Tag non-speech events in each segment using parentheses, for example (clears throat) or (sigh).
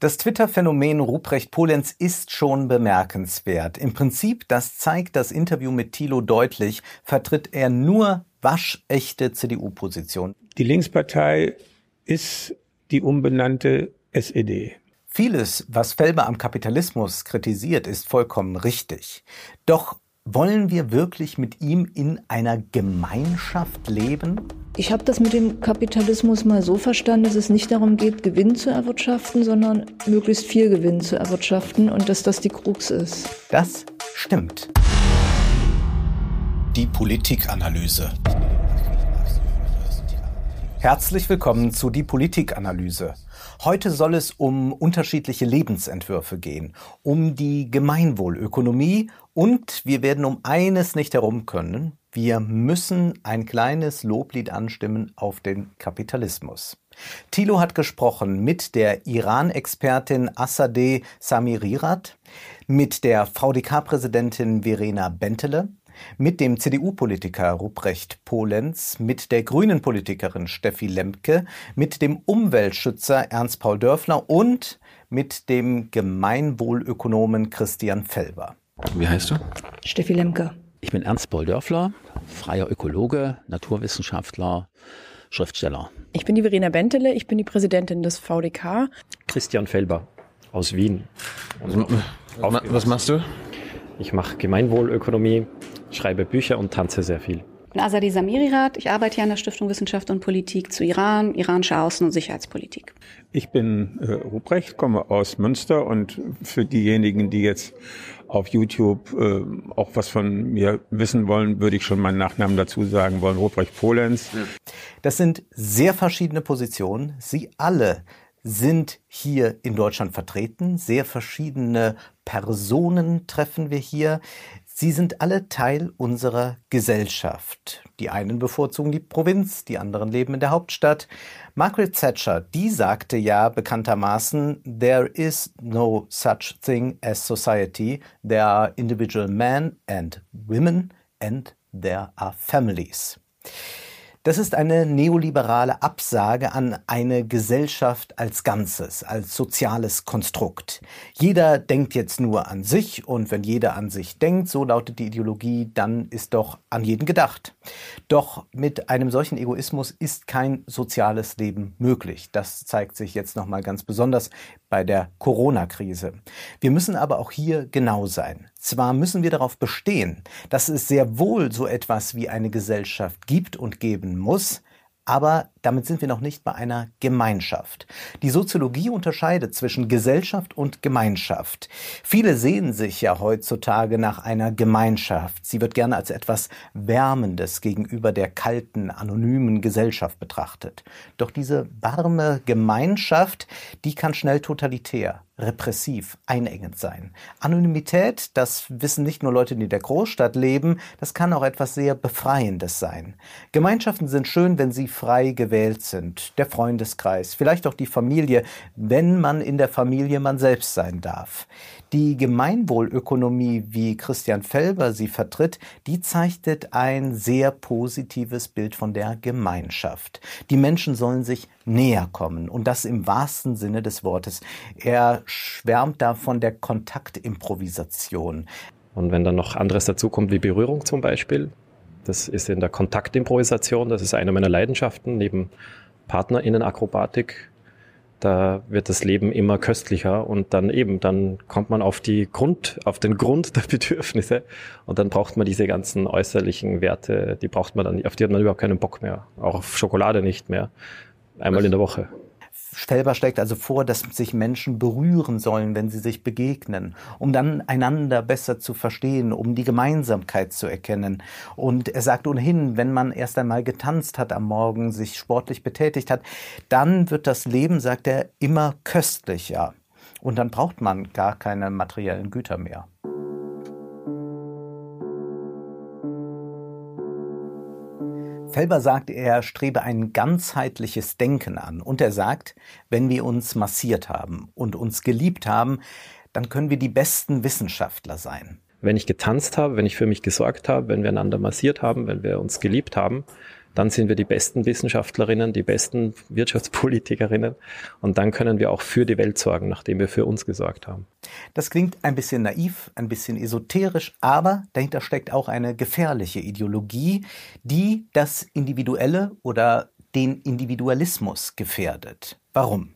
Das Twitter-Phänomen Ruprecht Polenz ist schon bemerkenswert. Im Prinzip, das zeigt das Interview mit Thilo deutlich, vertritt er nur waschechte CDU-Position. Die Linkspartei ist die umbenannte SED. Vieles, was Felber am Kapitalismus kritisiert, ist vollkommen richtig. Doch wollen wir wirklich mit ihm in einer Gemeinschaft leben? Ich habe das mit dem Kapitalismus mal so verstanden, dass es nicht darum geht, Gewinn zu erwirtschaften, sondern möglichst viel Gewinn zu erwirtschaften und dass das die Krux ist. Das stimmt. Die Politikanalyse. Herzlich willkommen zu Die Politikanalyse. Heute soll es um unterschiedliche Lebensentwürfe gehen, um die Gemeinwohlökonomie und wir werden um eines nicht herum können. Wir müssen ein kleines Loblied anstimmen auf den Kapitalismus. Thilo hat gesprochen mit der Iran-Expertin Assadeh Samirirat, mit der VDK-Präsidentin Verena Bentele, mit dem CDU-Politiker Ruprecht Polenz, mit der Grünen-Politikerin Steffi Lemke, mit dem Umweltschützer Ernst-Paul Dörfler und mit dem Gemeinwohlökonomen Christian Felber. Wie heißt du? Steffi Lemke. Ich bin Ernst Paul Dörfler, freier Ökologe, Naturwissenschaftler, Schriftsteller. Ich bin die Verena Bentele, ich bin die Präsidentin des VDK. Christian Felber aus Wien. Was, was machst du? Ich mache Gemeinwohlökonomie, schreibe Bücher und tanze sehr viel. Ich bin Azadi Samirirat. Ich arbeite hier an der Stiftung Wissenschaft und Politik zu Iran, iranische Außen- und Sicherheitspolitik. Ich bin äh, Ruprecht, komme aus Münster und für diejenigen, die jetzt auf YouTube äh, auch was von mir wissen wollen, würde ich schon meinen Nachnamen dazu sagen wollen, Ruprecht Polenz. Das sind sehr verschiedene Positionen. Sie alle sind hier in Deutschland vertreten. Sehr verschiedene Personen treffen wir hier. Sie sind alle Teil unserer Gesellschaft. Die einen bevorzugen die Provinz, die anderen leben in der Hauptstadt. Margaret Thatcher, die sagte ja bekanntermaßen, there is no such thing as society. There are individual men and women and there are families. Das ist eine neoliberale Absage an eine Gesellschaft als Ganzes, als soziales Konstrukt. Jeder denkt jetzt nur an sich und wenn jeder an sich denkt, so lautet die Ideologie, dann ist doch an jeden gedacht. Doch mit einem solchen Egoismus ist kein soziales Leben möglich. Das zeigt sich jetzt nochmal ganz besonders bei der Corona-Krise. Wir müssen aber auch hier genau sein. Zwar müssen wir darauf bestehen, dass es sehr wohl so etwas wie eine Gesellschaft gibt und geben muss, aber damit sind wir noch nicht bei einer Gemeinschaft. Die Soziologie unterscheidet zwischen Gesellschaft und Gemeinschaft. Viele sehen sich ja heutzutage nach einer Gemeinschaft. Sie wird gerne als etwas Wärmendes gegenüber der kalten, anonymen Gesellschaft betrachtet. Doch diese warme Gemeinschaft, die kann schnell totalitär repressiv, einengend sein. Anonymität, das wissen nicht nur Leute, die in der Großstadt leben, das kann auch etwas sehr Befreiendes sein. Gemeinschaften sind schön, wenn sie frei sind. Der Freundeskreis, vielleicht auch die Familie, wenn man in der Familie man selbst sein darf. Die Gemeinwohlökonomie, wie Christian Felber sie vertritt, die zeichnet ein sehr positives Bild von der Gemeinschaft. Die Menschen sollen sich näher kommen und das im wahrsten Sinne des Wortes. Er schwärmt da von der Kontaktimprovisation. Und wenn dann noch anderes dazukommt, wie Berührung zum Beispiel, das ist in der Kontaktimprovisation, das ist eine meiner Leidenschaften, neben Partnerinnenakrobatik da wird das Leben immer köstlicher und dann eben, dann kommt man auf die Grund, auf den Grund der Bedürfnisse und dann braucht man diese ganzen äußerlichen Werte, die braucht man dann, auf die hat man überhaupt keinen Bock mehr. Auch auf Schokolade nicht mehr. Einmal in der Woche. Felber schlägt also vor, dass sich Menschen berühren sollen, wenn sie sich begegnen, um dann einander besser zu verstehen, um die Gemeinsamkeit zu erkennen. Und er sagt ohnehin, wenn man erst einmal getanzt hat am Morgen, sich sportlich betätigt hat, dann wird das Leben, sagt er, immer köstlicher. Und dann braucht man gar keine materiellen Güter mehr. Felber sagt, er strebe ein ganzheitliches Denken an. Und er sagt, wenn wir uns massiert haben und uns geliebt haben, dann können wir die besten Wissenschaftler sein. Wenn ich getanzt habe, wenn ich für mich gesorgt habe, wenn wir einander massiert haben, wenn wir uns geliebt haben, dann sind wir die besten Wissenschaftlerinnen, die besten Wirtschaftspolitikerinnen und dann können wir auch für die Welt sorgen, nachdem wir für uns gesorgt haben. Das klingt ein bisschen naiv, ein bisschen esoterisch, aber dahinter steckt auch eine gefährliche Ideologie, die das Individuelle oder den Individualismus gefährdet. Warum?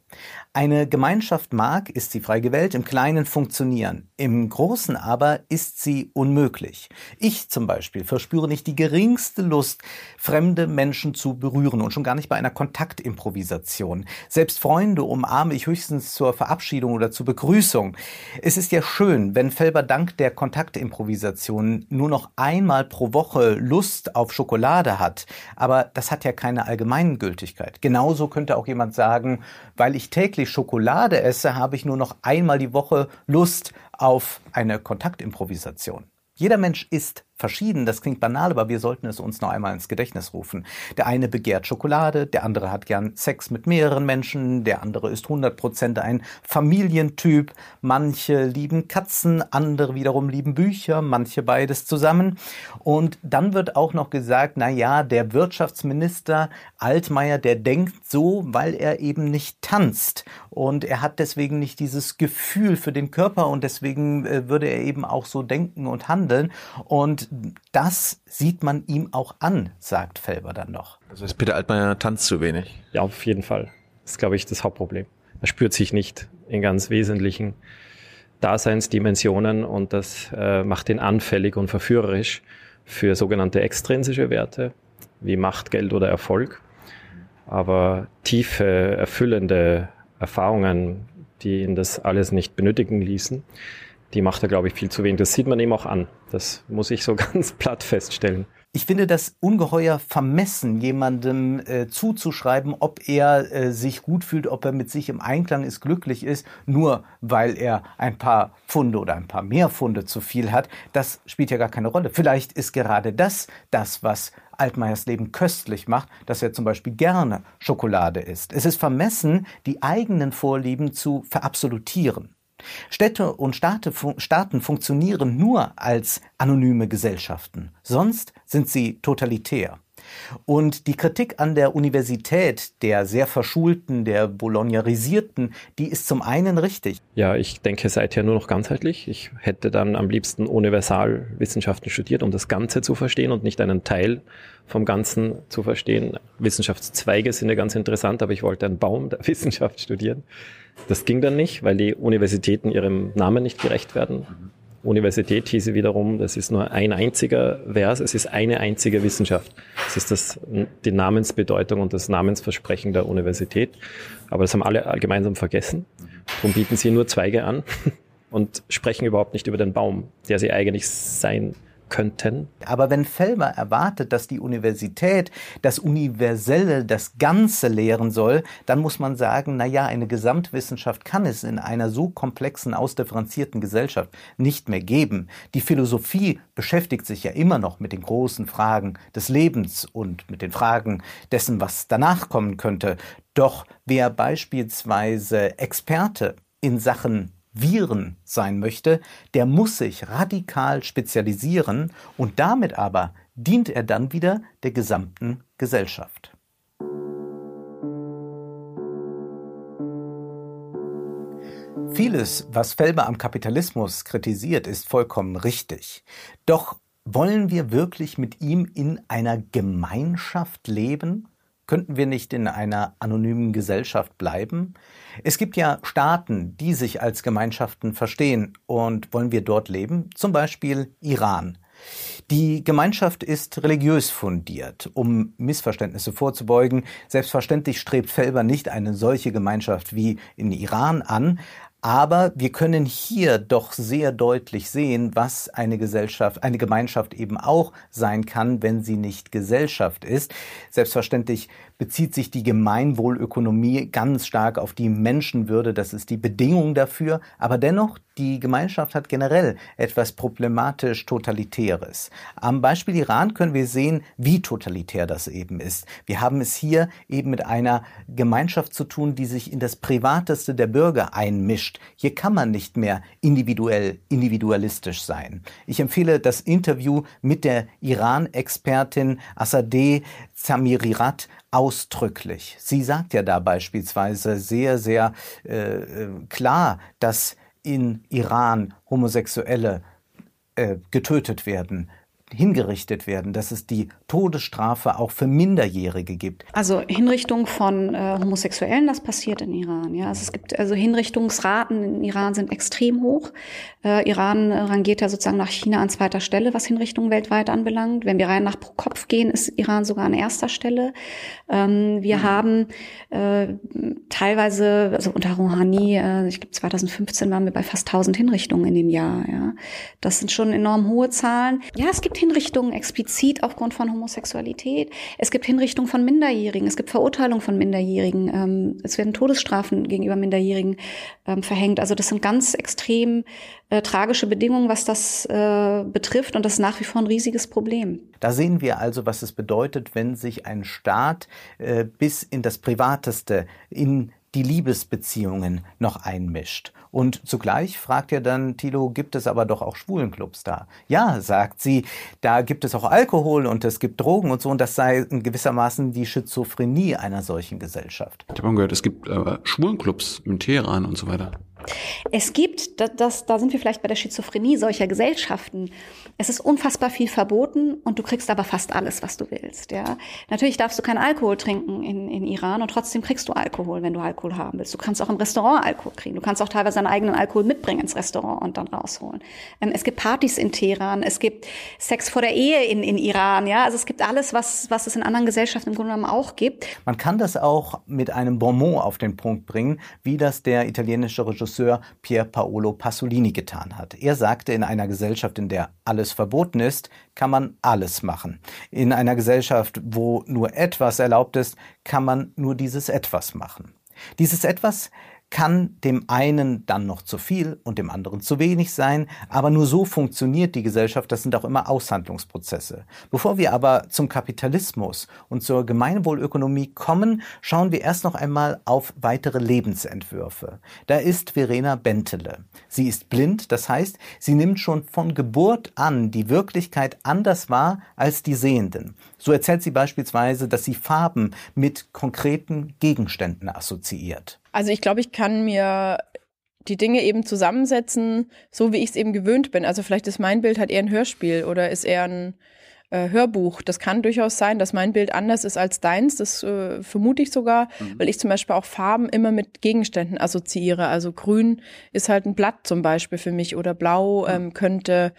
Eine Gemeinschaft mag, ist sie frei gewählt, im Kleinen funktionieren. Im Großen aber ist sie unmöglich. Ich zum Beispiel verspüre nicht die geringste Lust, fremde Menschen zu berühren und schon gar nicht bei einer Kontaktimprovisation. Selbst Freunde umarme ich höchstens zur Verabschiedung oder zur Begrüßung. Es ist ja schön, wenn Felber dank der Kontaktimprovisation nur noch einmal pro Woche Lust auf Schokolade hat. Aber das hat ja keine Allgemeingültigkeit. Genauso könnte auch jemand sagen, weil ich täglich Schokolade esse, habe ich nur noch einmal die Woche Lust auf eine Kontaktimprovisation. Jeder Mensch ist verschieden. Das klingt banal, aber wir sollten es uns noch einmal ins Gedächtnis rufen. Der eine begehrt Schokolade, der andere hat gern Sex mit mehreren Menschen, der andere ist 100% ein Familientyp. Manche lieben Katzen, andere wiederum lieben Bücher, manche beides zusammen. Und dann wird auch noch gesagt, na ja, der Wirtschaftsminister Altmaier, der denkt so, weil er eben nicht tanzt. Und er hat deswegen nicht dieses Gefühl für den Körper und deswegen äh, würde er eben auch so denken und handeln. Und das sieht man ihm auch an, sagt Felber dann noch. Also ist Peter Altmaier tanzt zu wenig? Ja, auf jeden Fall. Das ist, glaube ich, das Hauptproblem. Er spürt sich nicht in ganz wesentlichen Daseinsdimensionen und das äh, macht ihn anfällig und verführerisch für sogenannte extrinsische Werte wie Macht, Geld oder Erfolg. Aber tiefe, erfüllende Erfahrungen, die ihn das alles nicht benötigen ließen, die macht er, glaube ich, viel zu wenig. Das sieht man ihm auch an. Das muss ich so (laughs) ganz platt feststellen. Ich finde das ungeheuer vermessen, jemandem äh, zuzuschreiben, ob er äh, sich gut fühlt, ob er mit sich im Einklang ist, glücklich ist, nur weil er ein paar Funde oder ein paar mehr Funde zu viel hat. Das spielt ja gar keine Rolle. Vielleicht ist gerade das das, was Altmaiers Leben köstlich macht, dass er zum Beispiel gerne Schokolade isst. Es ist vermessen, die eigenen Vorlieben zu verabsolutieren. Städte und Staaten funktionieren nur als anonyme Gesellschaften, sonst sind sie totalitär. Und die Kritik an der Universität, der sehr verschulten, der bolognarisierten, die ist zum einen richtig. Ja, ich denke seither nur noch ganzheitlich. Ich hätte dann am liebsten Universalwissenschaften studiert, um das Ganze zu verstehen und nicht einen Teil vom Ganzen zu verstehen. Wissenschaftszweige sind ja ganz interessant, aber ich wollte einen Baum der (laughs) Wissenschaft studieren. Das ging dann nicht, weil die Universitäten ihrem Namen nicht gerecht werden. Universität hieße wiederum, das ist nur ein einziger Vers, es ist eine einzige Wissenschaft. Das ist das, die Namensbedeutung und das Namensversprechen der Universität. Aber das haben alle gemeinsam vergessen. Darum bieten sie nur Zweige an (laughs) und sprechen überhaupt nicht über den Baum, der sie eigentlich sein könnten. Aber wenn Felber erwartet, dass die Universität das Universelle, das Ganze lehren soll, dann muss man sagen, na ja, eine Gesamtwissenschaft kann es in einer so komplexen, ausdifferenzierten Gesellschaft nicht mehr geben. Die Philosophie beschäftigt sich ja immer noch mit den großen Fragen des Lebens und mit den Fragen dessen, was danach kommen könnte. Doch wer beispielsweise Experte in Sachen Viren sein möchte, der muss sich radikal spezialisieren und damit aber dient er dann wieder der gesamten Gesellschaft. Vieles, was Felber am Kapitalismus kritisiert, ist vollkommen richtig. Doch wollen wir wirklich mit ihm in einer Gemeinschaft leben? Könnten wir nicht in einer anonymen Gesellschaft bleiben? Es gibt ja Staaten, die sich als Gemeinschaften verstehen. Und wollen wir dort leben? Zum Beispiel Iran. Die Gemeinschaft ist religiös fundiert, um Missverständnisse vorzubeugen. Selbstverständlich strebt Felber nicht eine solche Gemeinschaft wie in Iran an, aber wir können hier doch sehr deutlich sehen, was eine Gesellschaft, eine Gemeinschaft eben auch sein kann, wenn sie nicht Gesellschaft ist. Selbstverständlich bezieht sich die Gemeinwohlökonomie ganz stark auf die Menschenwürde. Das ist die Bedingung dafür. Aber dennoch, die Gemeinschaft hat generell etwas problematisch Totalitäres. Am Beispiel Iran können wir sehen, wie totalitär das eben ist. Wir haben es hier eben mit einer Gemeinschaft zu tun, die sich in das Privateste der Bürger einmischt. Hier kann man nicht mehr individuell, individualistisch sein. Ich empfehle das Interview mit der Iran-Expertin Assadeh Zamirirat ausdrücklich. Sie sagt ja da beispielsweise sehr, sehr äh, klar, dass in Iran Homosexuelle äh, getötet werden, hingerichtet werden, dass es die Todesstrafe auch für Minderjährige gibt. Also Hinrichtung von äh, Homosexuellen, das passiert in Iran. Ja, also es gibt also Hinrichtungsraten in Iran sind extrem hoch. Äh, Iran rangiert ja sozusagen nach China an zweiter Stelle, was Hinrichtungen weltweit anbelangt. Wenn wir rein nach pro Kopf gehen, ist Iran sogar an erster Stelle. Ähm, wir mhm. haben äh, teilweise, also unter Rouhani, äh, ich glaube 2015 waren wir bei fast 1000 Hinrichtungen in dem Jahr. Ja, das sind schon enorm hohe Zahlen. Ja, es gibt Hinrichtungen explizit aufgrund von Homosexualität. Es gibt Hinrichtungen von Minderjährigen. Es gibt Verurteilung von Minderjährigen. Ähm, es werden Todesstrafen gegenüber Minderjährigen ähm, verhängt. Also das sind ganz extrem äh, tragische Bedingungen, was das äh, betrifft. Und das ist nach wie vor ein riesiges Problem. Da sehen wir also, was es bedeutet, wenn sich ein Staat äh, bis in das Privateste, in die Liebesbeziehungen noch einmischt. Und zugleich fragt er dann Thilo, gibt es aber doch auch Schwulenclubs da? Ja, sagt sie, da gibt es auch Alkohol und es gibt Drogen und so und das sei in gewissermaßen die Schizophrenie einer solchen Gesellschaft. Ich habe gehört, es gibt äh, Schwulenclubs in Teheran und so weiter. Es gibt, das, das, da sind wir vielleicht bei der Schizophrenie solcher Gesellschaften. Es ist unfassbar viel verboten und du kriegst aber fast alles, was du willst. Ja, natürlich darfst du keinen Alkohol trinken in, in Iran und trotzdem kriegst du Alkohol, wenn du Alkohol haben willst. Du kannst auch im Restaurant Alkohol kriegen. Du kannst auch teilweise deinen eigenen Alkohol mitbringen ins Restaurant und dann rausholen. Ähm, es gibt Partys in Teheran, es gibt Sex vor der Ehe in, in Iran. Ja, also es gibt alles, was was es in anderen Gesellschaften im Grunde genommen auch gibt. Man kann das auch mit einem Bonmot auf den Punkt bringen, wie das der italienische Regisseur Regisseur Pier Paolo Pasolini getan hat. Er sagte, in einer Gesellschaft, in der alles verboten ist, kann man alles machen. In einer Gesellschaft, wo nur etwas erlaubt ist, kann man nur dieses etwas machen. Dieses etwas kann dem einen dann noch zu viel und dem anderen zu wenig sein, aber nur so funktioniert die Gesellschaft, das sind auch immer Aushandlungsprozesse. Bevor wir aber zum Kapitalismus und zur Gemeinwohlökonomie kommen, schauen wir erst noch einmal auf weitere Lebensentwürfe. Da ist Verena Bentele. Sie ist blind, das heißt, sie nimmt schon von Geburt an die Wirklichkeit anders wahr als die Sehenden. So erzählt sie beispielsweise, dass sie Farben mit konkreten Gegenständen assoziiert. Also ich glaube, ich kann mir die Dinge eben zusammensetzen, so wie ich es eben gewöhnt bin. Also vielleicht ist mein Bild halt eher ein Hörspiel oder ist eher ein äh, Hörbuch. Das kann durchaus sein, dass mein Bild anders ist als deins. Das äh, vermute ich sogar, mhm. weil ich zum Beispiel auch Farben immer mit Gegenständen assoziiere. Also grün ist halt ein Blatt zum Beispiel für mich oder blau mhm. ähm, könnte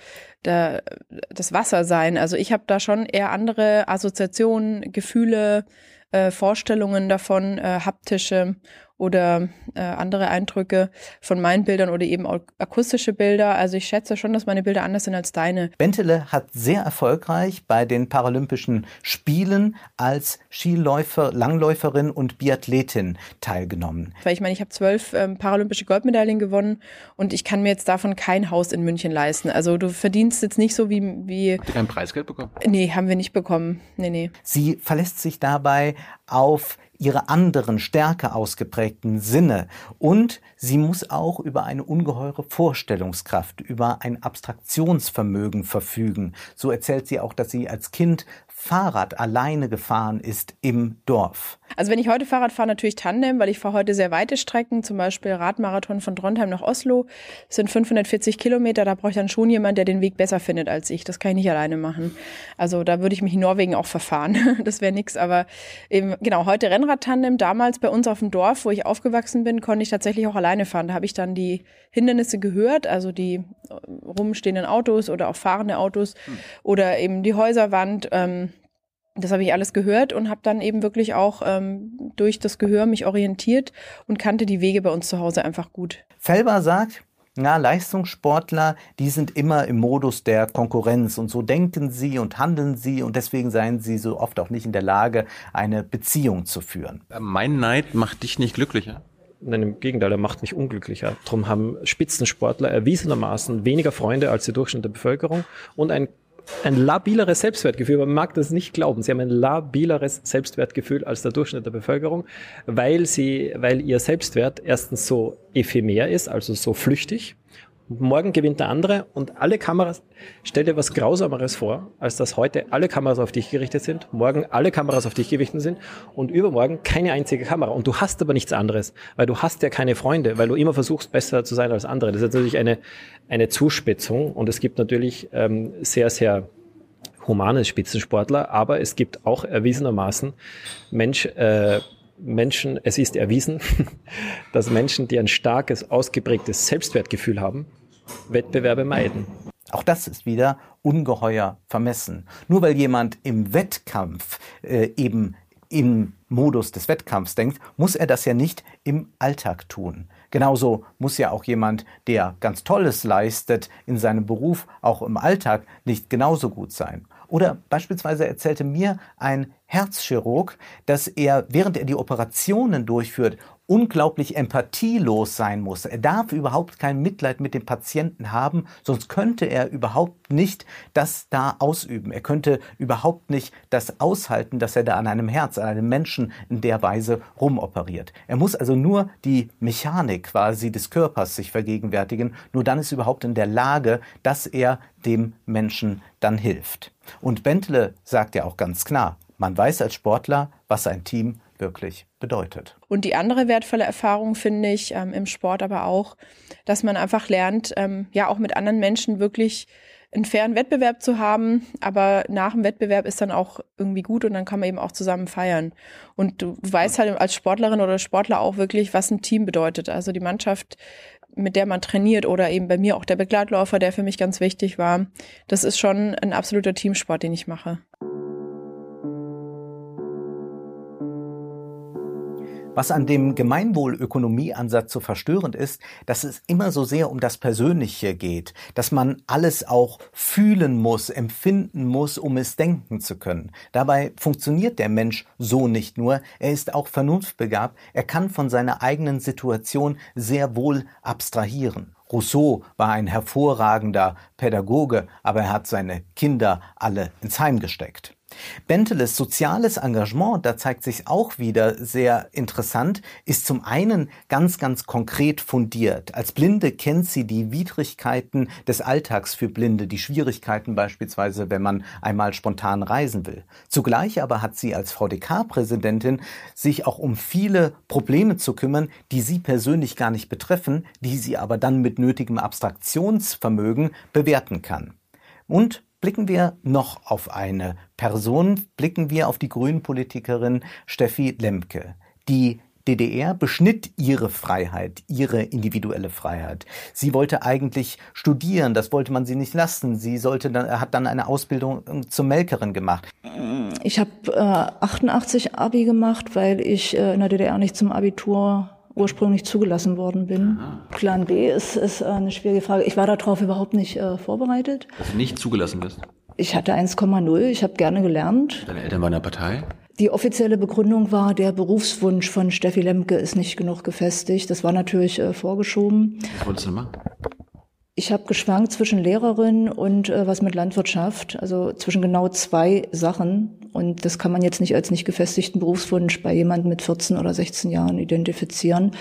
der, das Wasser sein. Also ich habe da schon eher andere Assoziationen, Gefühle, äh, Vorstellungen davon, äh, haptische oder äh, andere Eindrücke von meinen Bildern oder eben auch akustische Bilder. Also ich schätze schon, dass meine Bilder anders sind als deine. Bentele hat sehr erfolgreich bei den Paralympischen Spielen als Skiläufer, Langläuferin und Biathletin teilgenommen. Weil ich meine, ich habe zwölf ähm, paralympische Goldmedaillen gewonnen und ich kann mir jetzt davon kein Haus in München leisten. Also du verdienst jetzt nicht so wie... wie Habt ihr kein Preisgeld bekommen? Nee, haben wir nicht bekommen. Nee, nee. Sie verlässt sich dabei auf ihre anderen, stärker ausgeprägten Sinne und sie muss auch über eine ungeheure Vorstellungskraft, über ein Abstraktionsvermögen verfügen. So erzählt sie auch, dass sie als Kind Fahrrad alleine gefahren ist im Dorf. Also wenn ich heute Fahrrad fahre, natürlich Tandem, weil ich fahre heute sehr weite Strecken, zum Beispiel Radmarathon von Trondheim nach Oslo, das sind 540 Kilometer, da brauche ich dann schon jemand, der den Weg besser findet als ich. Das kann ich nicht alleine machen. Also da würde ich mich in Norwegen auch verfahren. (laughs) Das wäre nix, aber eben, genau, heute Rennrad-Tandem. Damals bei uns auf dem Dorf, wo ich aufgewachsen bin, konnte ich tatsächlich auch alleine fahren. Da habe ich dann die Hindernisse gehört, also die rumstehenden Autos oder auch fahrende Autos hm. oder eben die Häuserwand. Ähm, das habe ich alles gehört und habe dann eben wirklich auch ähm, durch das Gehör mich orientiert und kannte die Wege bei uns zu Hause einfach gut. Felber sagt, na, Leistungssportler, die sind immer im Modus der Konkurrenz und so denken sie und handeln sie und deswegen seien sie so oft auch nicht in der Lage, eine Beziehung zu führen. Mein Neid macht dich nicht glücklicher. Nein, im Gegenteil, er macht mich unglücklicher. Darum haben Spitzensportler erwiesenermaßen weniger Freunde als die Durchschnitt der Bevölkerung und ein ein labileres Selbstwertgefühl. Man mag das nicht glauben. Sie haben ein labileres Selbstwertgefühl als der Durchschnitt der Bevölkerung, weil sie, weil ihr Selbstwert erstens so ephemer ist, also so flüchtig morgen gewinnt der andere und alle Kameras, stell dir was Grausameres vor, als dass heute alle Kameras auf dich gerichtet sind, morgen alle Kameras auf dich gerichtet sind und übermorgen keine einzige Kamera. Und du hast aber nichts anderes, weil du hast ja keine Freunde, weil du immer versuchst, besser zu sein als andere. Das ist natürlich eine, eine Zuspitzung und es gibt natürlich ähm, sehr, sehr humane Spitzensportler, aber es gibt auch erwiesenermaßen Mensch, äh, Menschen, es ist erwiesen, (laughs) dass Menschen, die ein starkes, ausgeprägtes Selbstwertgefühl haben, Wettbewerbe meiden. Auch das ist wieder ungeheuer vermessen. Nur weil jemand im Wettkampf äh, eben im Modus des Wettkampfs denkt, muss er das ja nicht im Alltag tun. Genauso muss ja auch jemand, der ganz Tolles leistet in seinem Beruf, auch im Alltag nicht genauso gut sein. Oder beispielsweise erzählte mir ein Herzchirurg, dass er, während er die Operationen durchführt, unglaublich empathielos sein muss. Er darf überhaupt kein Mitleid mit dem Patienten haben, sonst könnte er überhaupt nicht das da ausüben. Er könnte überhaupt nicht das aushalten, dass er da an einem Herz, an einem Menschen in der Weise rumoperiert. Er muss also nur die Mechanik quasi des Körpers sich vergegenwärtigen. Nur dann ist er überhaupt in der Lage, dass er dem Menschen dann hilft. Und Bentle sagt ja auch ganz klar, man weiß als Sportler, was ein Team wirklich bedeutet. Und die andere wertvolle Erfahrung finde ich ähm, im Sport aber auch, dass man einfach lernt, ähm, ja auch mit anderen Menschen wirklich einen fairen Wettbewerb zu haben, aber nach dem Wettbewerb ist dann auch irgendwie gut und dann kann man eben auch zusammen feiern. Und du weißt halt als Sportlerin oder Sportler auch wirklich, was ein Team bedeutet. Also die Mannschaft, mit der man trainiert oder eben bei mir auch der Begleitläufer, der für mich ganz wichtig war. Das ist schon ein absoluter Teamsport, den ich mache. Was an dem Gemeinwohlökonomieansatz so verstörend ist, dass es immer so sehr um das Persönliche geht, dass man alles auch fühlen muss, empfinden muss, um es denken zu können. Dabei funktioniert der Mensch so nicht nur, er ist auch vernunftbegabt, er kann von seiner eigenen Situation sehr wohl abstrahieren. Rousseau war ein hervorragender Pädagoge, aber er hat seine Kinder alle ins Heim gesteckt. Benteles soziales Engagement, da zeigt sich auch wieder sehr interessant, ist zum einen ganz, ganz konkret fundiert. Als Blinde kennt sie die Widrigkeiten des Alltags für Blinde, die Schwierigkeiten beispielsweise, wenn man einmal spontan reisen will. Zugleich aber hat sie als VDK-Präsidentin sich auch um viele Probleme zu kümmern, die sie persönlich gar nicht betreffen, die sie aber dann mit nötigem Abstraktionsvermögen bewerten kann. Und Blicken wir noch auf eine Person, blicken wir auf die Grünen-Politikerin Steffi Lemke. Die DDR beschnitt ihre Freiheit, ihre individuelle Freiheit. Sie wollte eigentlich studieren, das wollte man sie nicht lassen. Sie sollte dann, hat dann eine Ausbildung zur Melkerin gemacht. Ich habe äh, 88 Abi gemacht, weil ich äh, in der DDR nicht zum Abitur ursprünglich zugelassen worden bin. Aha. Plan B ist, ist eine schwierige Frage. Ich war darauf überhaupt nicht äh, vorbereitet. Dass du nicht zugelassen bist? Ich hatte 1,0, ich habe gerne gelernt. Deine Eltern waren in der Partei? Die offizielle Begründung war, der Berufswunsch von Steffi Lemke ist nicht genug gefestigt. Das war natürlich äh, vorgeschoben. Was wolltest du machen? Ich habe geschwankt zwischen Lehrerin und äh, was mit Landwirtschaft, also zwischen genau zwei Sachen. Und das kann man jetzt nicht als nicht gefestigten Berufswunsch bei jemandem mit 14 oder 16 Jahren identifizieren.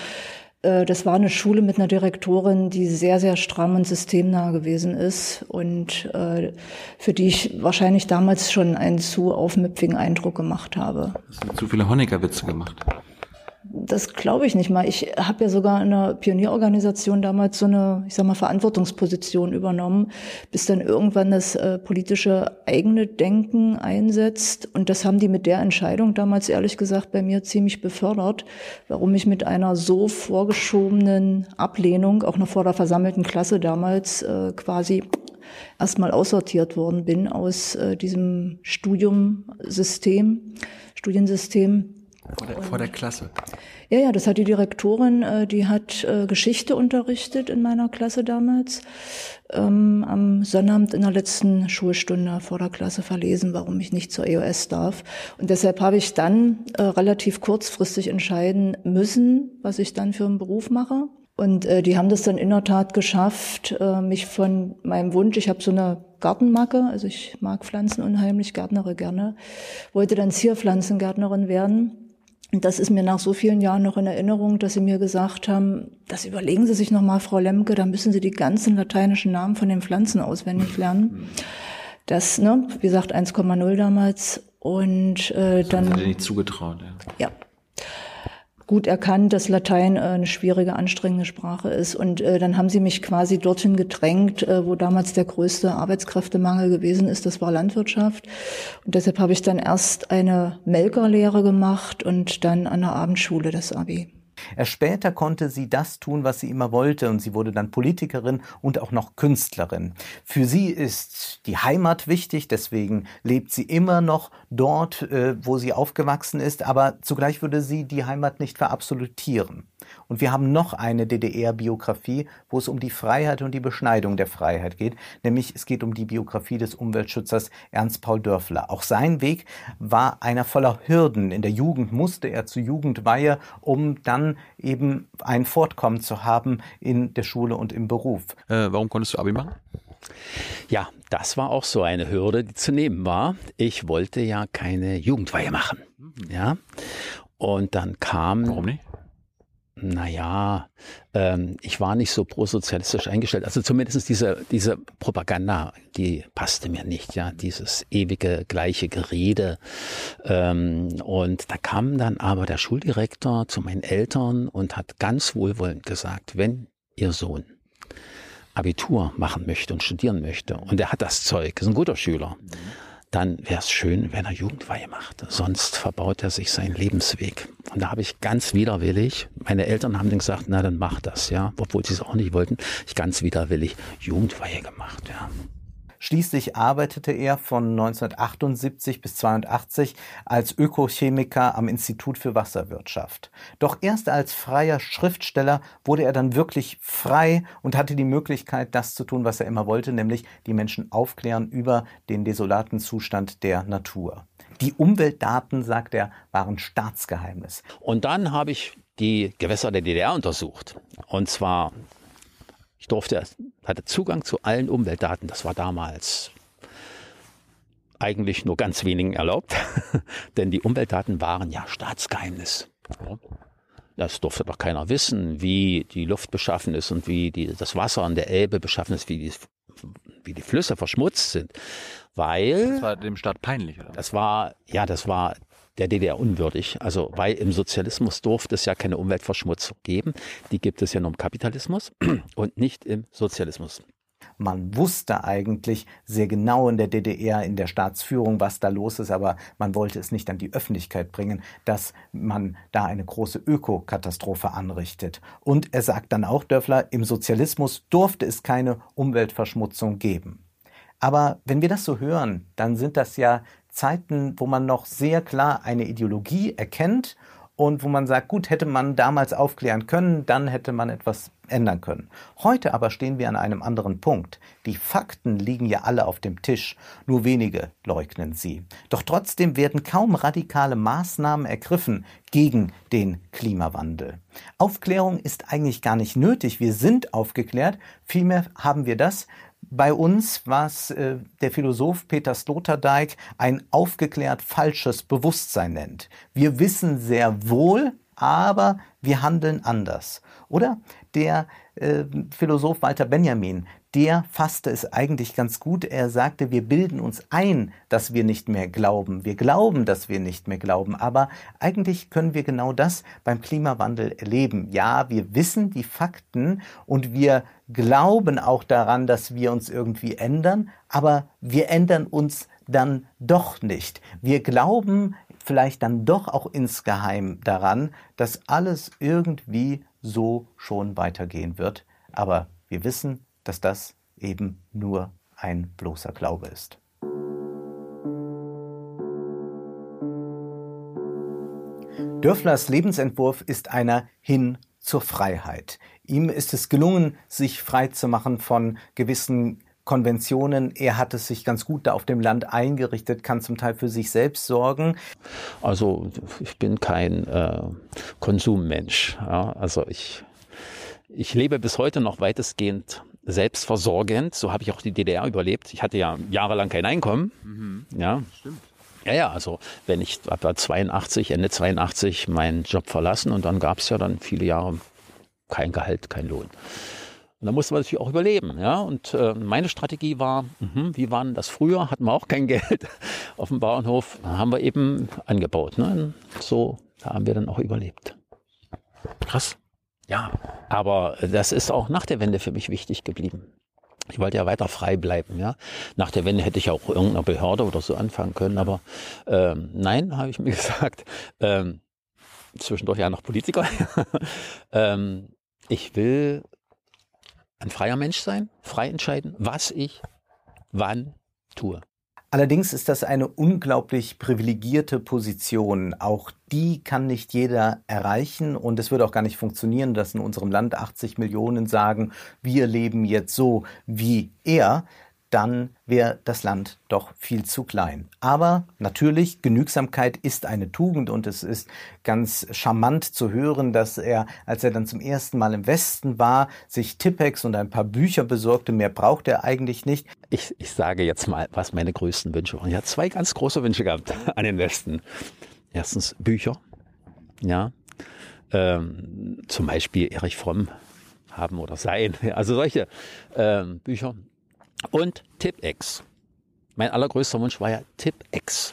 Äh, das war eine Schule mit einer Direktorin, die sehr, sehr stramm und systemnah gewesen ist und äh, für die ich wahrscheinlich damals schon einen zu aufmüpfigen Eindruck gemacht habe. Hast du zu viele Honecker-Witze gemacht? Das glaube ich nicht mal. Ich habe ja sogar in einer Pionierorganisation damals so eine, ich sag mal, Verantwortungsposition übernommen, bis dann irgendwann das äh, politische eigene Denken einsetzt. Und das haben die mit der Entscheidung damals ehrlich gesagt bei mir ziemlich befördert, warum ich mit einer so vorgeschobenen Ablehnung, auch noch vor der versammelten Klasse damals, äh, quasi erstmal aussortiert worden bin aus äh, diesem Studiumsystem, Studiensystem vor der, vor der, Klasse? Ja, ja, das hat die Direktorin, äh, die hat äh, Geschichte unterrichtet in meiner Klasse damals. Ähm, am Sonnabend in der letzten Schulstunde vor der Klasse verlesen, warum ich nicht zur EOS darf. Und deshalb habe ich dann äh, relativ kurzfristig entscheiden müssen, was ich dann für einen Beruf mache. Und äh, die haben das dann in der Tat geschafft, äh, mich von meinem Wunsch, ich habe so eine Gartenmacke, also ich mag Pflanzen unheimlich, gärtnere gerne, wollte dann Zierpflanzengärtnerin werden. Und das ist mir nach so vielen Jahren noch in Erinnerung, dass sie mir gesagt haben, das überlegen Sie sich nochmal, Frau Lemke, da müssen Sie die ganzen lateinischen Namen von den Pflanzen auswendig lernen. Das, ne, wie gesagt, 1,0 damals. Und äh, dann. Das hat er nicht zugetraut, ja. Ja gut erkannt, dass Latein äh, eine schwierige, anstrengende Sprache ist. Und äh, dann haben sie mich quasi dorthin gedrängt, äh, wo damals der größte Arbeitskräftemangel gewesen ist. Das war Landwirtschaft. Und deshalb habe ich dann erst eine Melkerlehre gemacht und dann an der Abendschule das Abi. Erst später konnte sie das tun, was sie immer wollte, und sie wurde dann Politikerin und auch noch Künstlerin. Für sie ist die Heimat wichtig, deswegen lebt sie immer noch dort, äh, wo sie aufgewachsen ist, aber zugleich würde sie die Heimat nicht verabsolutieren. Und wir haben noch eine DDR-Biografie, wo es um die Freiheit und die Beschneidung der Freiheit geht, nämlich es geht um die Biografie des Umweltschützers Ernst Paul Dörfler. Auch sein Weg war einer voller Hürden. In der Jugend musste er zur Jugendweihe, um dann eben ein Fortkommen zu haben in der Schule und im Beruf. Äh, warum konntest du Abi machen? Ja, das war auch so eine Hürde, die zu nehmen war. Ich wollte ja keine Jugendweihe machen. Ja. Und dann kam. Warum nicht? Naja, ähm, ich war nicht so prosozialistisch eingestellt. Also zumindest diese, diese Propaganda, die passte mir nicht, ja, dieses ewige gleiche Gerede. Ähm, und da kam dann aber der Schuldirektor zu meinen Eltern und hat ganz wohlwollend gesagt, wenn Ihr Sohn Abitur machen möchte und studieren möchte und er hat das Zeug, ist ein guter Schüler, dann wäre es schön, wenn er Jugendweihe macht. Sonst verbaut er sich seinen Lebensweg. Und da habe ich ganz widerwillig, meine Eltern haben dann gesagt, na dann mach das, ja, obwohl sie es auch nicht wollten, ich ganz widerwillig Jugendweihe gemacht, ja. Schließlich arbeitete er von 1978 bis 82 als Ökochemiker am Institut für Wasserwirtschaft. Doch erst als freier Schriftsteller wurde er dann wirklich frei und hatte die Möglichkeit, das zu tun, was er immer wollte, nämlich die Menschen aufklären über den desolaten Zustand der Natur. Die Umweltdaten, sagt er, waren Staatsgeheimnis. Und dann habe ich die Gewässer der DDR untersucht. Und zwar ich durfte, hatte Zugang zu allen Umweltdaten. Das war damals eigentlich nur ganz wenigen erlaubt, (laughs) denn die Umweltdaten waren ja Staatsgeheimnis. Das durfte doch keiner wissen, wie die Luft beschaffen ist und wie die, das Wasser an der Elbe beschaffen ist, wie die, wie die Flüsse verschmutzt sind. Weil. Das war dem Staat peinlich, oder? Das war, ja, das war der DDR unwürdig. Also, weil im Sozialismus durfte es ja keine Umweltverschmutzung geben. Die gibt es ja nur im Kapitalismus (clears throat) und nicht im Sozialismus. Man wusste eigentlich sehr genau in der DDR, in der Staatsführung, was da los ist, aber man wollte es nicht an die Öffentlichkeit bringen, dass man da eine große Ökokatastrophe anrichtet. Und er sagt dann auch, Dörfler, im Sozialismus durfte es keine Umweltverschmutzung geben. Aber wenn wir das so hören, dann sind das ja Zeiten, wo man noch sehr klar eine Ideologie erkennt und wo man sagt, gut, hätte man damals aufklären können, dann hätte man etwas ändern können. Heute aber stehen wir an einem anderen Punkt. Die Fakten liegen ja alle auf dem Tisch, nur wenige leugnen sie. Doch trotzdem werden kaum radikale Maßnahmen ergriffen gegen den Klimawandel. Aufklärung ist eigentlich gar nicht nötig. Wir sind aufgeklärt. Vielmehr haben wir das, bei uns, was äh, der Philosoph Peter Sloterdijk ein aufgeklärt falsches Bewusstsein nennt. Wir wissen sehr wohl, aber wir handeln anders. Oder der äh, Philosoph Walter Benjamin, der fasste es eigentlich ganz gut. Er sagte, wir bilden uns ein, dass wir nicht mehr glauben. Wir glauben, dass wir nicht mehr glauben. Aber eigentlich können wir genau das beim Klimawandel erleben. Ja, wir wissen die Fakten und wir glauben auch daran, dass wir uns irgendwie ändern, aber wir ändern uns dann doch nicht. Wir glauben vielleicht dann doch auch insgeheim daran, dass alles irgendwie so schon weitergehen wird. Aber wir wissen, dass das eben nur ein bloßer Glaube ist. Dörflers Lebensentwurf ist einer hin zur Freiheit. Ihm ist es gelungen, sich frei zu machen von gewissen Konventionen. Er hat es sich ganz gut da auf dem Land eingerichtet, kann zum Teil für sich selbst sorgen. Also ich bin kein äh, Konsummensch. Ja? Also ich Ich lebe bis heute noch weitestgehend selbstversorgend. So habe ich auch die DDR überlebt. Ich hatte ja jahrelang kein Einkommen. Mhm. Ja. Stimmt. Ja, ja, also wenn ich etwa 82, Ende 82 meinen Job verlassen und dann gab es ja dann viele Jahre kein Gehalt, kein Lohn. Und da musste man natürlich auch überleben. Ja? Und äh, meine Strategie war, mh, wie war denn das früher? Hatten wir auch kein (laughs) Geld auf dem Bauernhof. Da haben wir eben angebaut. Ne? So, da haben wir dann auch überlebt. Krass. Ja, aber das ist auch nach der Wende für mich wichtig geblieben. Ich wollte ja weiter frei bleiben. Ja? Nach der Wende hätte ich auch irgendeiner Behörde oder so anfangen können, aber ähm, nein, habe ich (laughs) mir gesagt. Ähm, zwischendurch ja noch Politiker. (laughs) ähm, ich will ein freier Mensch sein, frei entscheiden, was ich wann tue. Allerdings ist das eine unglaublich privilegierte Position. Auch die kann nicht jeder erreichen und es würde auch gar nicht funktionieren, dass in unserem Land 80 Millionen sagen, wir leben jetzt so wie er dann wäre das Land doch viel zu klein. Aber natürlich, Genügsamkeit ist eine Tugend und es ist ganz charmant zu hören, dass er, als er dann zum ersten Mal im Westen war, sich Tippex und ein paar Bücher besorgte. Mehr braucht er eigentlich nicht. Ich, ich sage jetzt mal, was meine größten Wünsche waren. Ich habe zwei ganz große Wünsche gehabt (laughs) an den Westen. Erstens Bücher, ja, ähm, zum Beispiel Erich Fromm haben oder sein, also solche ähm, Bücher und Tipex. Mein allergrößter Wunsch war ja Tipex.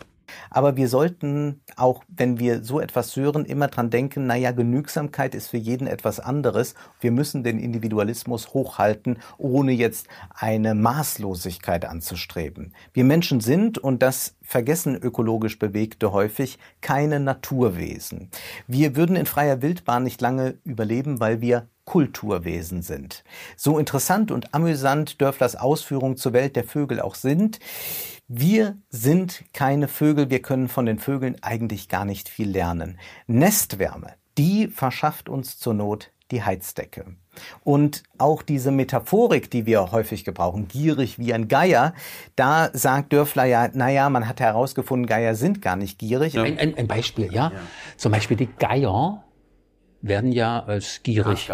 Aber wir sollten auch, wenn wir so etwas hören, immer dran denken, naja, Genügsamkeit ist für jeden etwas anderes. Wir müssen den Individualismus hochhalten, ohne jetzt eine Maßlosigkeit anzustreben. Wir Menschen sind, und das vergessen ökologisch Bewegte häufig, keine Naturwesen. Wir würden in freier Wildbahn nicht lange überleben, weil wir Kulturwesen sind. So interessant und amüsant Dörflers Ausführungen zur Welt der Vögel auch sind, wir sind keine Vögel, wir können von den Vögeln eigentlich gar nicht viel lernen. Nestwärme, die verschafft uns zur Not die Heizdecke. Und auch diese Metaphorik, die wir häufig gebrauchen, gierig wie ein Geier, da sagt Dörfler ja, naja, man hat herausgefunden, Geier sind gar nicht gierig. Ein, ein, ein Beispiel, ja? ja? Zum Beispiel die Geier werden ja als gierig,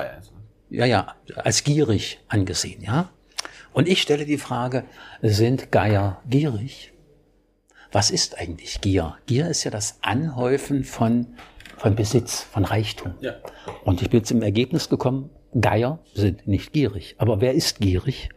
ja, ja, als gierig angesehen, ja? Und ich stelle die Frage, sind Geier gierig? Was ist eigentlich Gier? Gier ist ja das Anhäufen von, von Besitz, von Reichtum. Ja. Und ich bin zum Ergebnis gekommen, Geier sind nicht gierig. Aber wer ist gierig?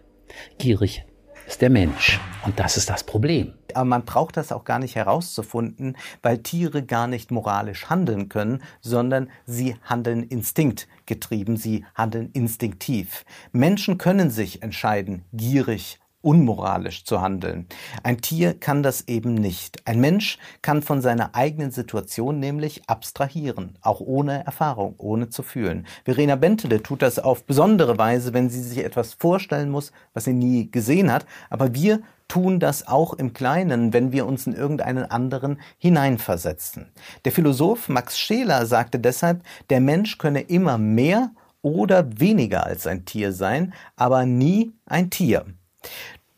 Gierig ist der Mensch. Und das ist das Problem. Aber man braucht das auch gar nicht herauszufinden, weil Tiere gar nicht moralisch handeln können, sondern sie handeln instinktgetrieben, sie handeln instinktiv. Menschen können sich entscheiden, gierig unmoralisch zu handeln. Ein Tier kann das eben nicht. Ein Mensch kann von seiner eigenen Situation nämlich abstrahieren, auch ohne Erfahrung, ohne zu fühlen. Verena Bentele tut das auf besondere Weise, wenn sie sich etwas vorstellen muss, was sie nie gesehen hat. Aber wir tun das auch im Kleinen, wenn wir uns in irgendeinen anderen hineinversetzen. Der Philosoph Max Scheler sagte deshalb, der Mensch könne immer mehr oder weniger als ein Tier sein, aber nie ein Tier.